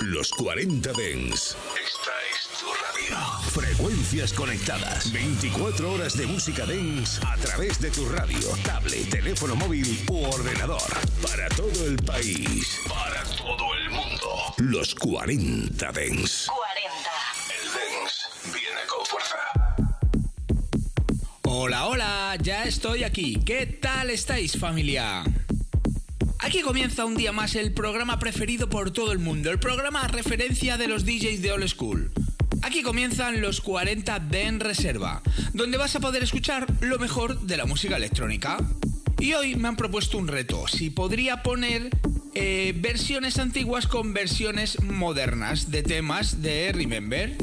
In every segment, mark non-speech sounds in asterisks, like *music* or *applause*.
Los 40 Dens. Esta es tu radio. Frecuencias conectadas. 24 horas de música Dens a través de tu radio, tablet, teléfono móvil u ordenador. Para todo el país. Para todo el mundo. Los 40 Dens. 40. El Dens viene con fuerza. Hola, hola, ya estoy aquí. ¿Qué tal estáis familia? Aquí comienza un día más el programa preferido por todo el mundo, el programa referencia de los DJs de Old School. Aquí comienzan los 40 de En Reserva, donde vas a poder escuchar lo mejor de la música electrónica. Y hoy me han propuesto un reto, si podría poner eh, versiones antiguas con versiones modernas de temas de Remember.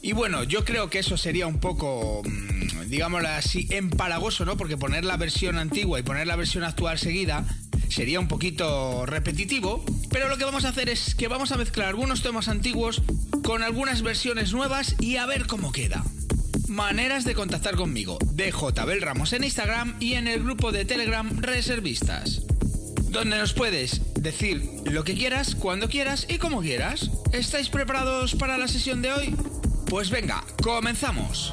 Y bueno, yo creo que eso sería un poco, mm, digámoslo así, empalagoso, ¿no? Porque poner la versión antigua y poner la versión actual seguida sería un poquito repetitivo, pero lo que vamos a hacer es que vamos a mezclar algunos temas antiguos con algunas versiones nuevas y a ver cómo queda. Maneras de contactar conmigo. DJ Ramos en Instagram y en el grupo de Telegram Reservistas. Donde nos puedes decir lo que quieras, cuando quieras y como quieras. ¿Estáis preparados para la sesión de hoy? Pues venga, comenzamos.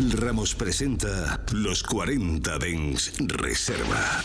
Ramos presenta Los 40 Dens Reserva.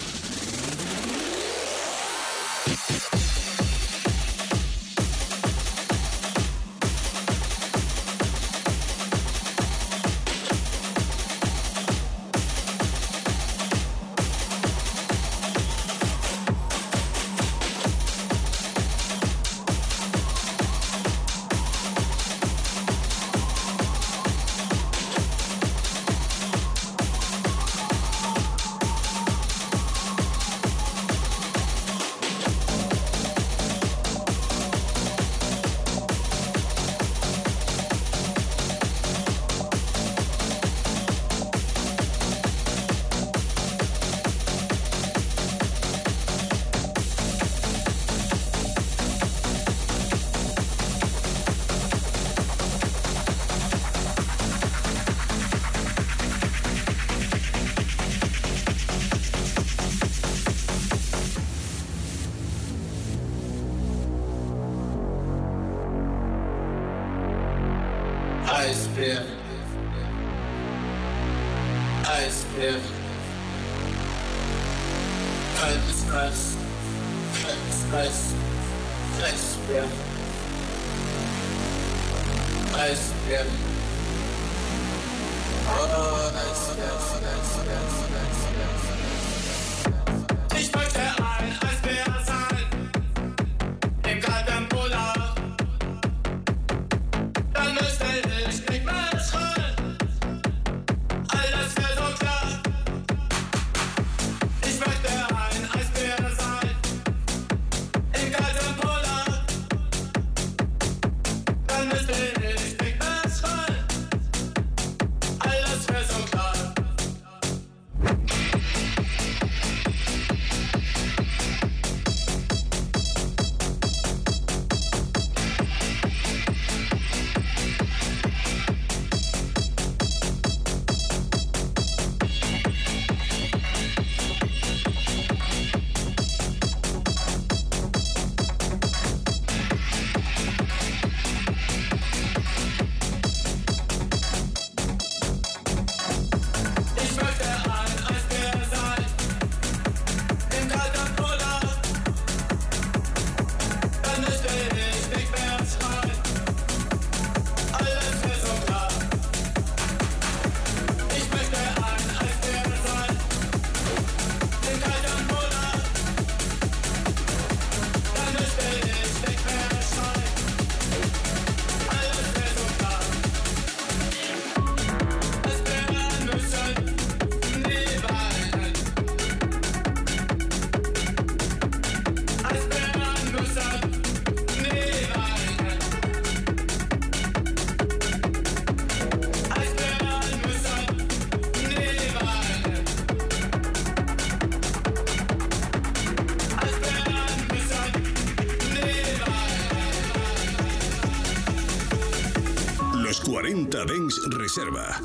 Reserva.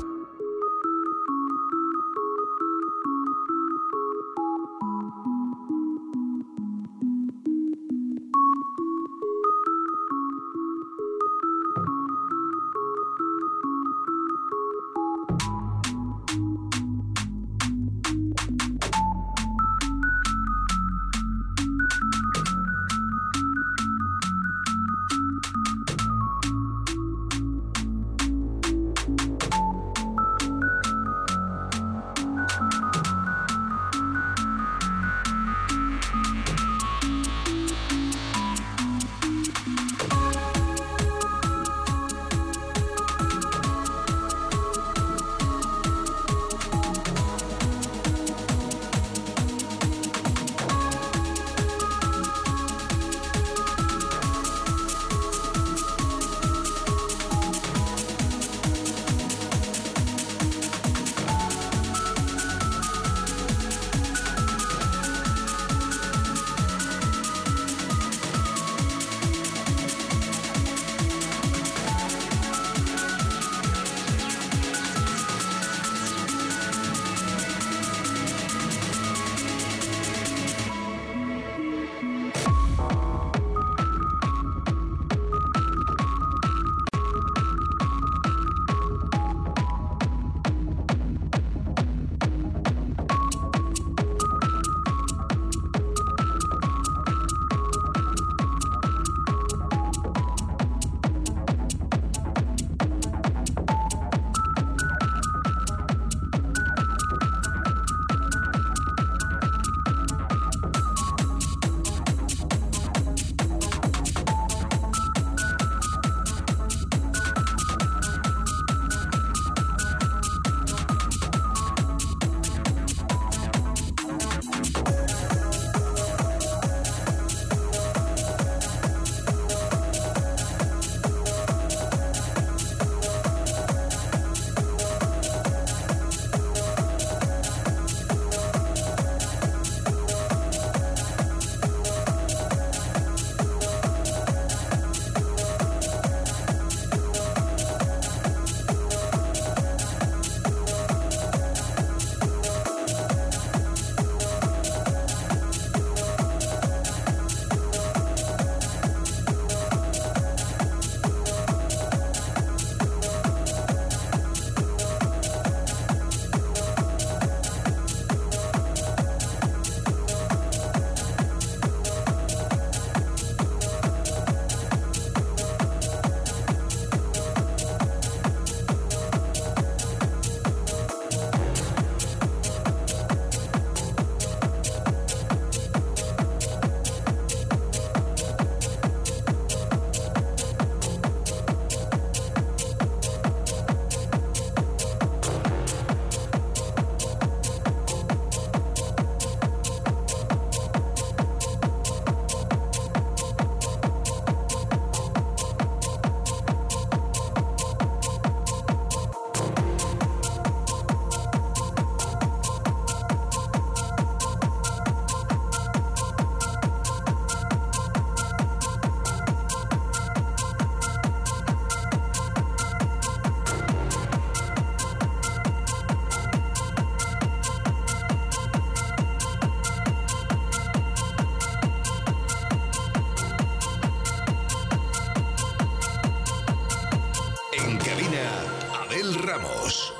En cabina, Abel Ramos.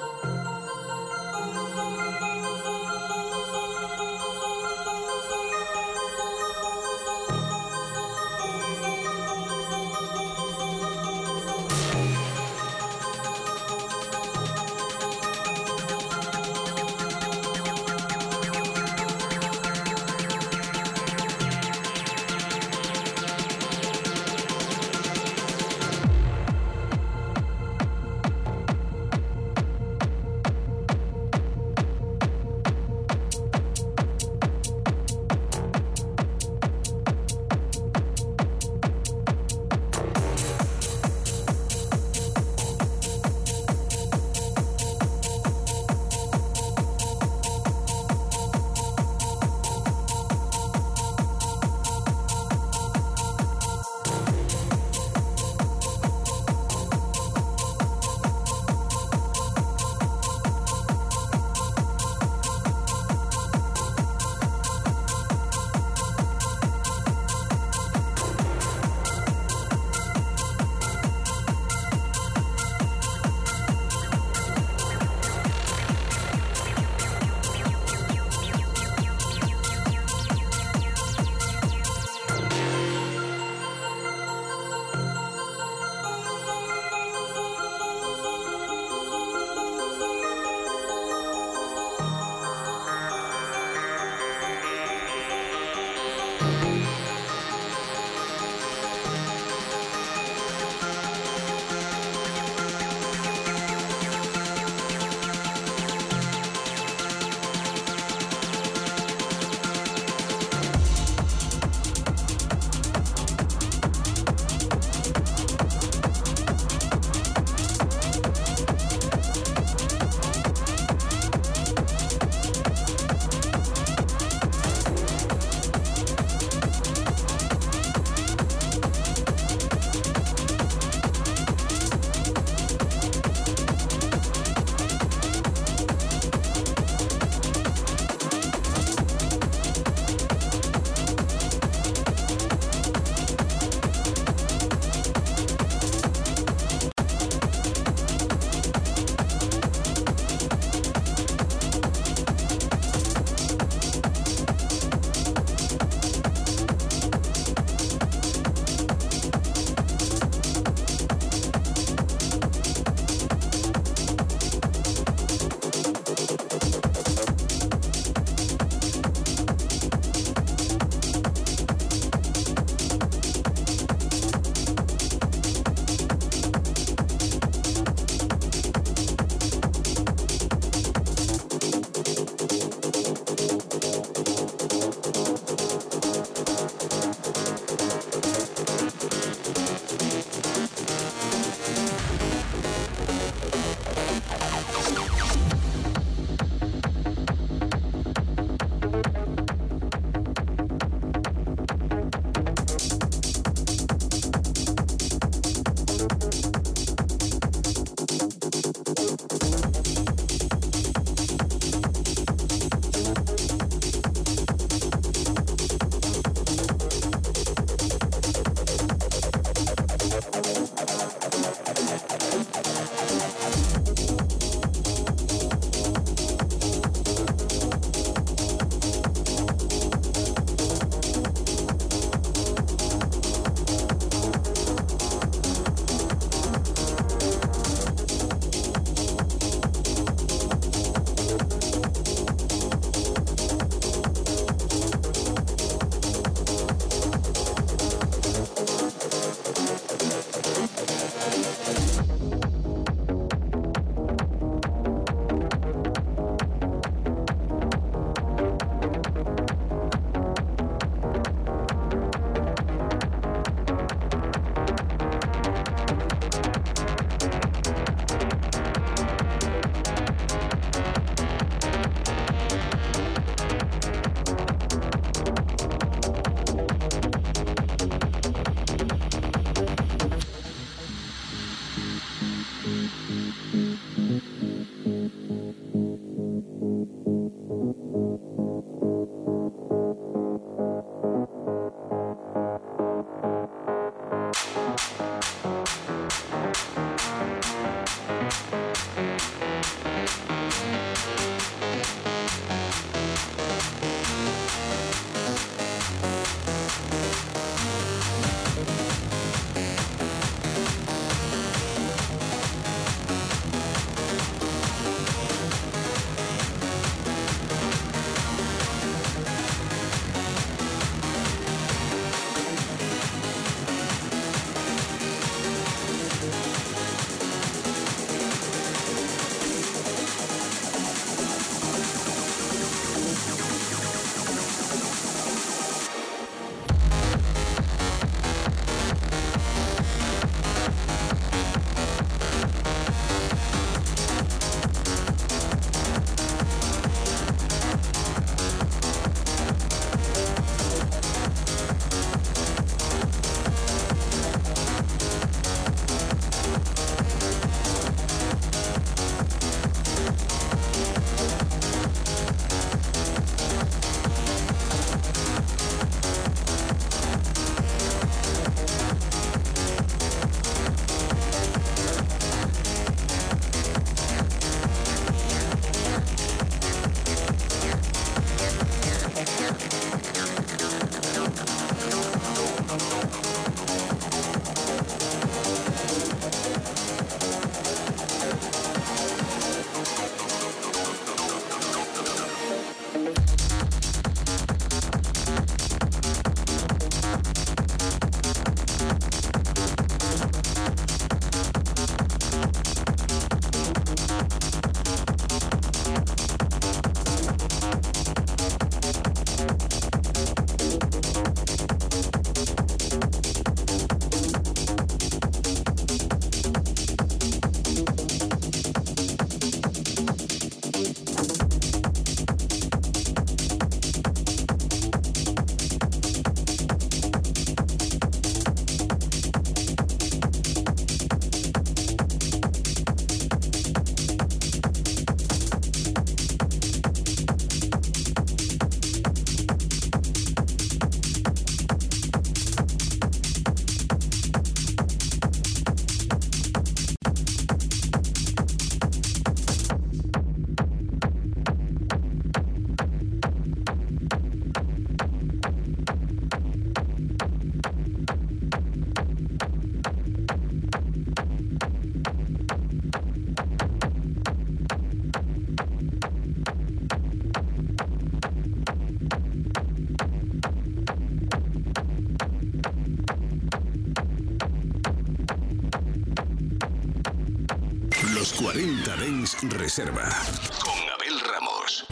Con Abel Ramos.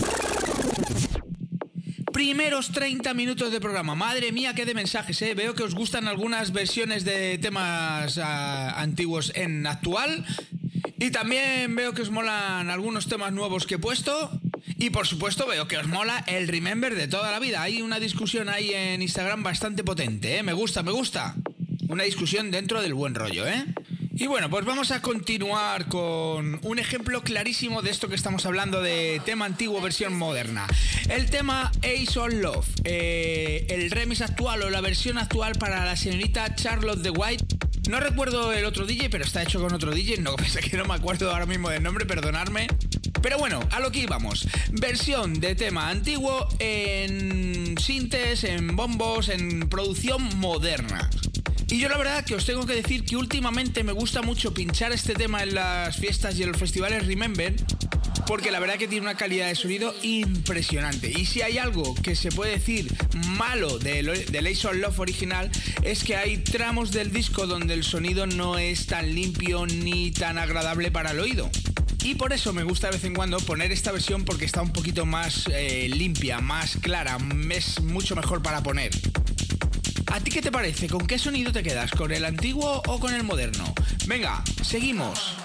Primeros 30 minutos de programa. Madre mía, qué de mensajes, ¿eh? Veo que os gustan algunas versiones de temas ah, antiguos en actual. Y también veo que os molan algunos temas nuevos que he puesto. Y por supuesto veo que os mola el Remember de toda la vida. Hay una discusión ahí en Instagram bastante potente, ¿eh? Me gusta, me gusta. Una discusión dentro del buen rollo, ¿eh? Y bueno, pues vamos a continuar con un ejemplo clarísimo de esto que estamos hablando de tema antiguo, versión moderna. El tema Ace on Love, eh, el remix actual o la versión actual para la señorita Charlotte de White No recuerdo el otro DJ, pero está hecho con otro DJ. No, *laughs* pensé que no me acuerdo ahora mismo del nombre, perdonadme. Pero bueno, a lo que íbamos. Versión de tema antiguo en sintes, en bombos, en producción moderna. Y yo la verdad que os tengo que decir que últimamente me gusta mucho pinchar este tema en las fiestas y en los festivales Remember, porque la verdad que tiene una calidad de sonido impresionante. Y si hay algo que se puede decir malo del de Ace of Love original, es que hay tramos del disco donde el sonido no es tan limpio ni tan agradable para el oído. Y por eso me gusta de vez en cuando poner esta versión porque está un poquito más eh, limpia, más clara, es mucho mejor para poner. ¿A ti qué te parece? ¿Con qué sonido te quedas? ¿Con el antiguo o con el moderno? Venga, seguimos.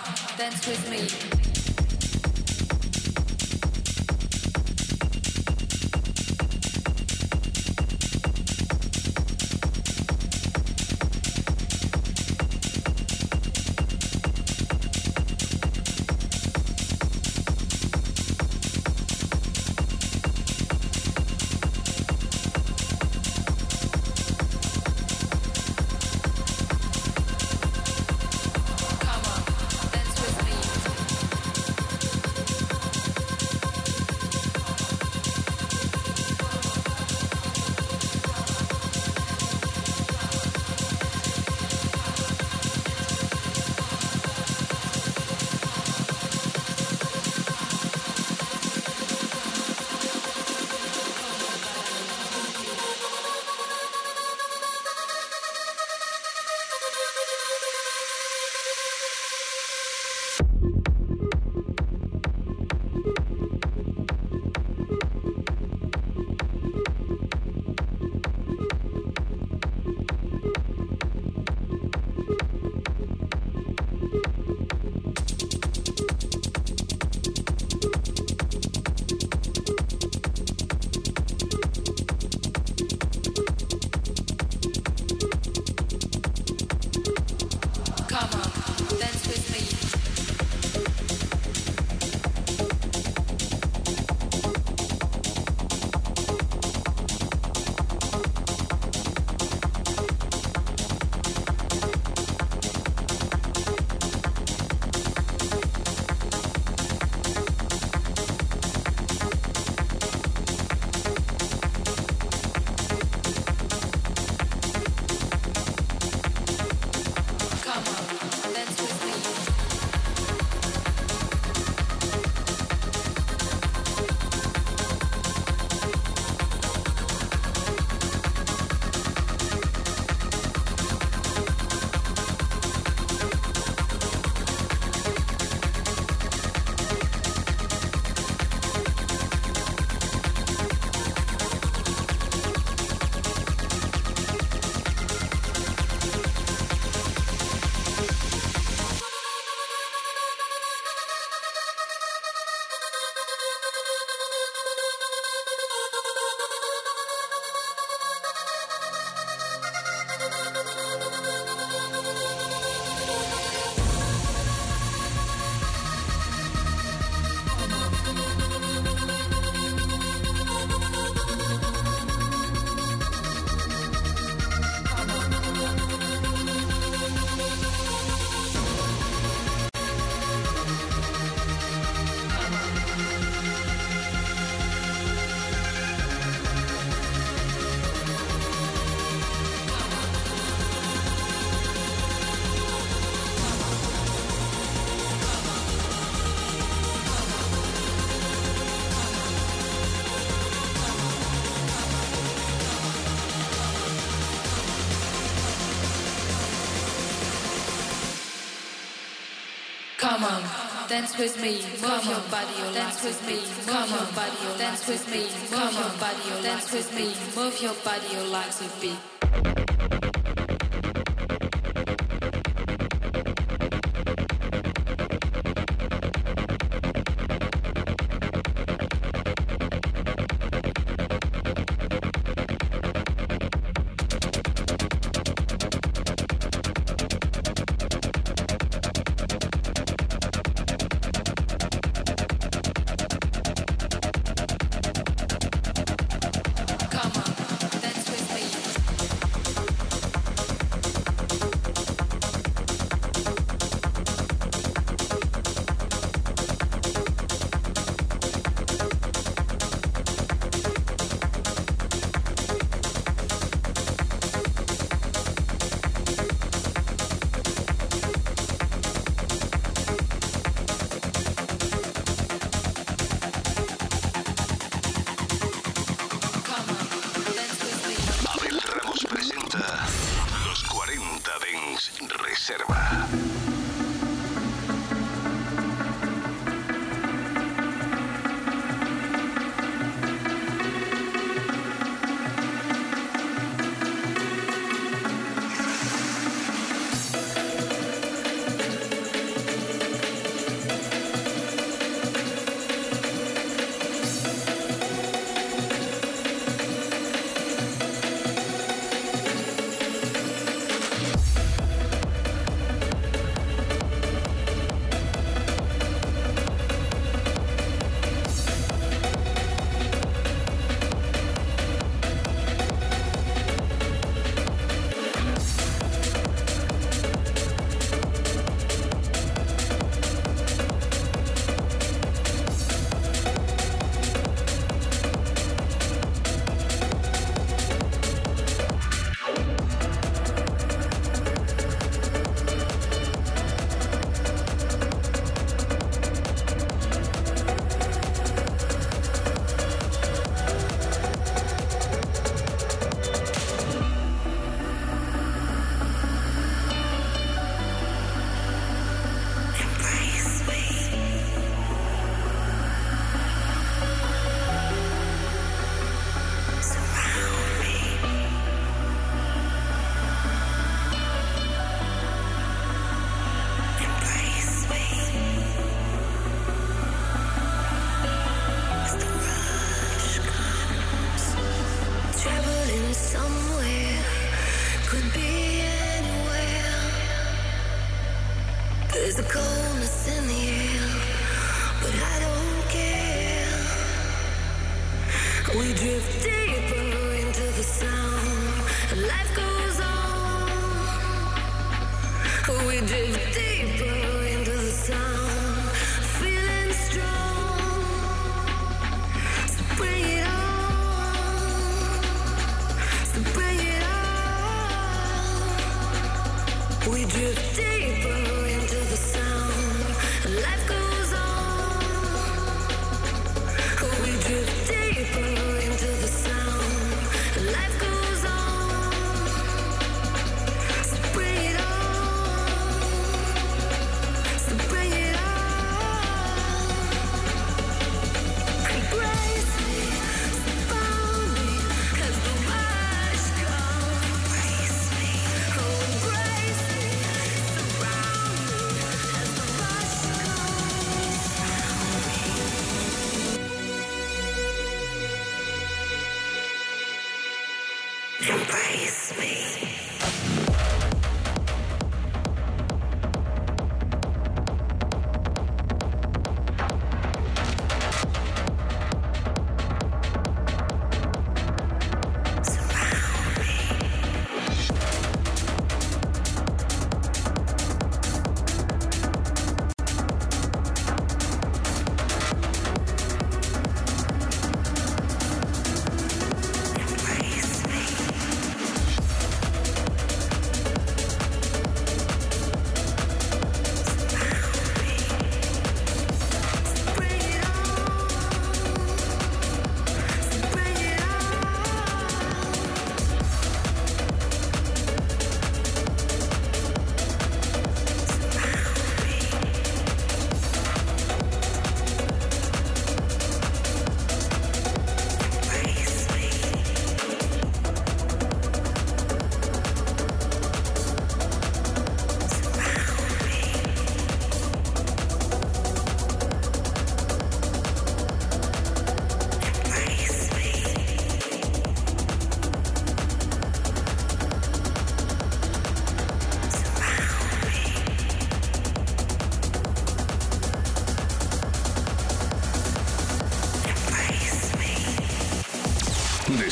Move your body, dance with me, move your body, dance with me, move your body, dance with me, move your body, your legs a beat.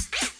Beep!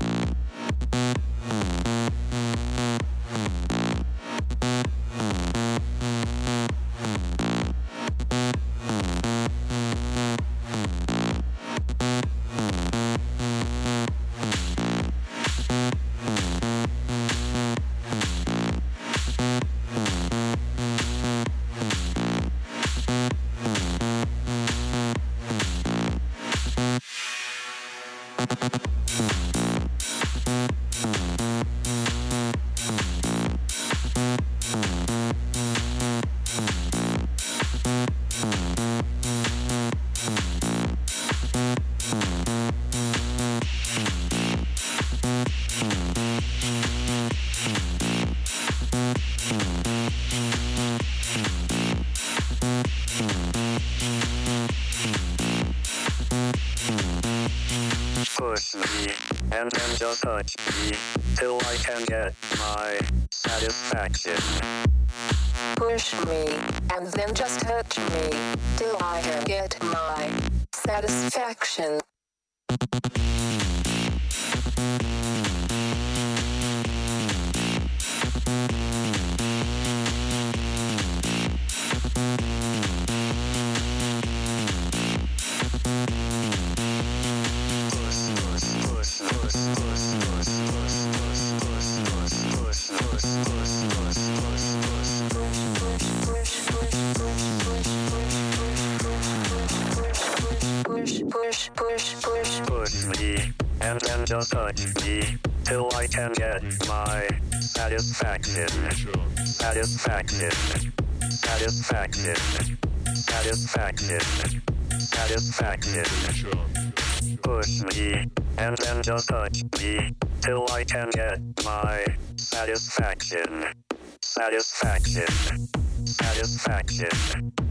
Satisfaction. Satisfaction. Satisfaction. Satisfaction. Push me, and then touch me, till I can get my satisfaction. Satisfaction. Satisfaction.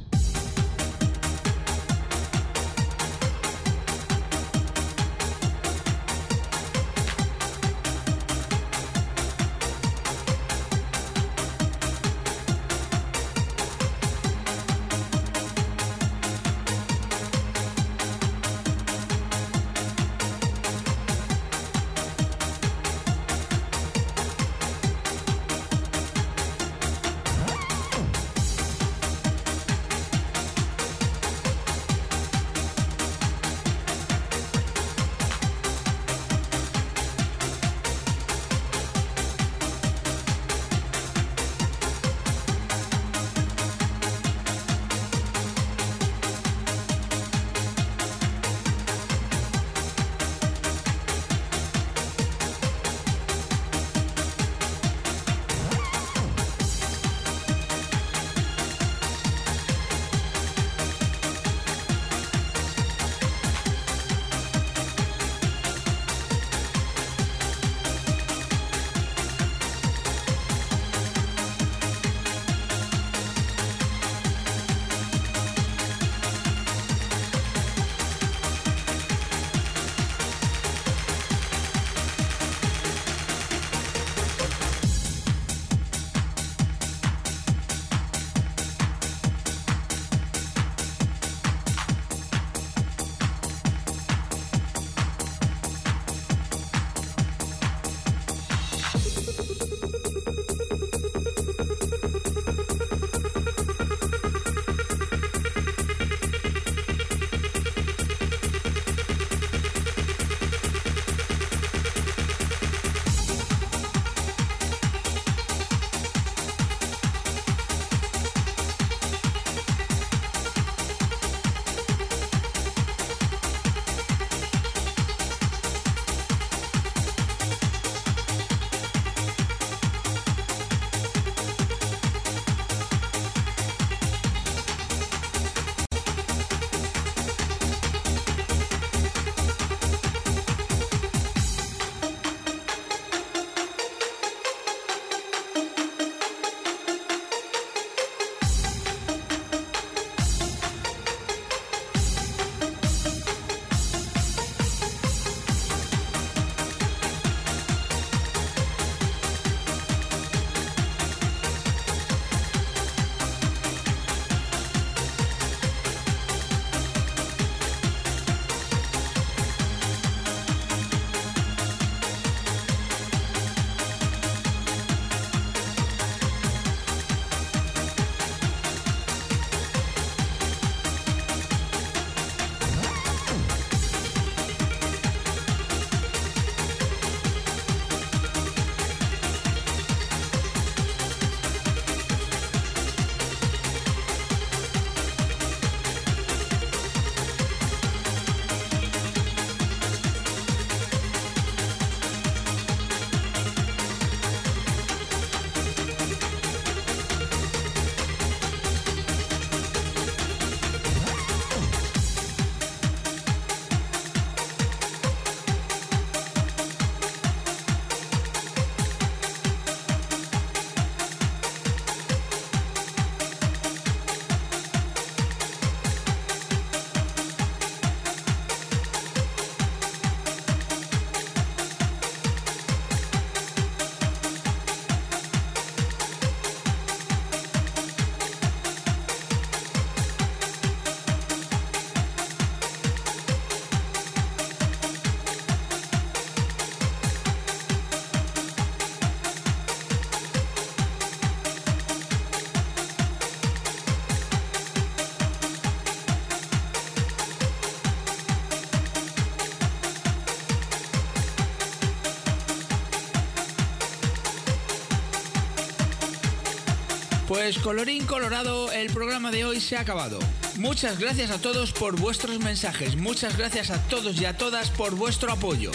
Pues colorín colorado, el programa de hoy se ha acabado. Muchas gracias a todos por vuestros mensajes, muchas gracias a todos y a todas por vuestro apoyo.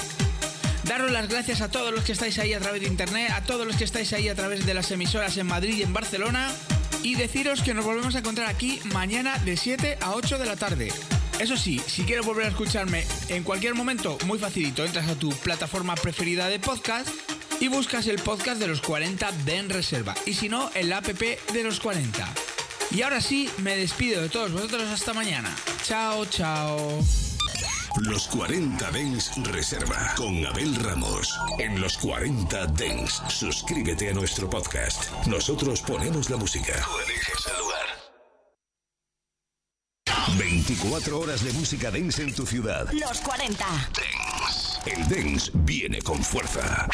Daros las gracias a todos los que estáis ahí a través de internet, a todos los que estáis ahí a través de las emisoras en Madrid y en Barcelona. Y deciros que nos volvemos a encontrar aquí mañana de 7 a 8 de la tarde. Eso sí, si quieres volver a escucharme en cualquier momento, muy facilito, entras a tu plataforma preferida de podcast y buscas el podcast de los 40 de en reserva. Y si no, el app de los 40. Y ahora sí, me despido de todos vosotros hasta mañana. Chao, chao. Los 40 Dens Reserva con Abel Ramos. En los 40 Dens, suscríbete a nuestro podcast. Nosotros ponemos la música. Tú eliges el lugar. 24 horas de música dance en tu ciudad. Los 40. Dance. El dance viene con fuerza.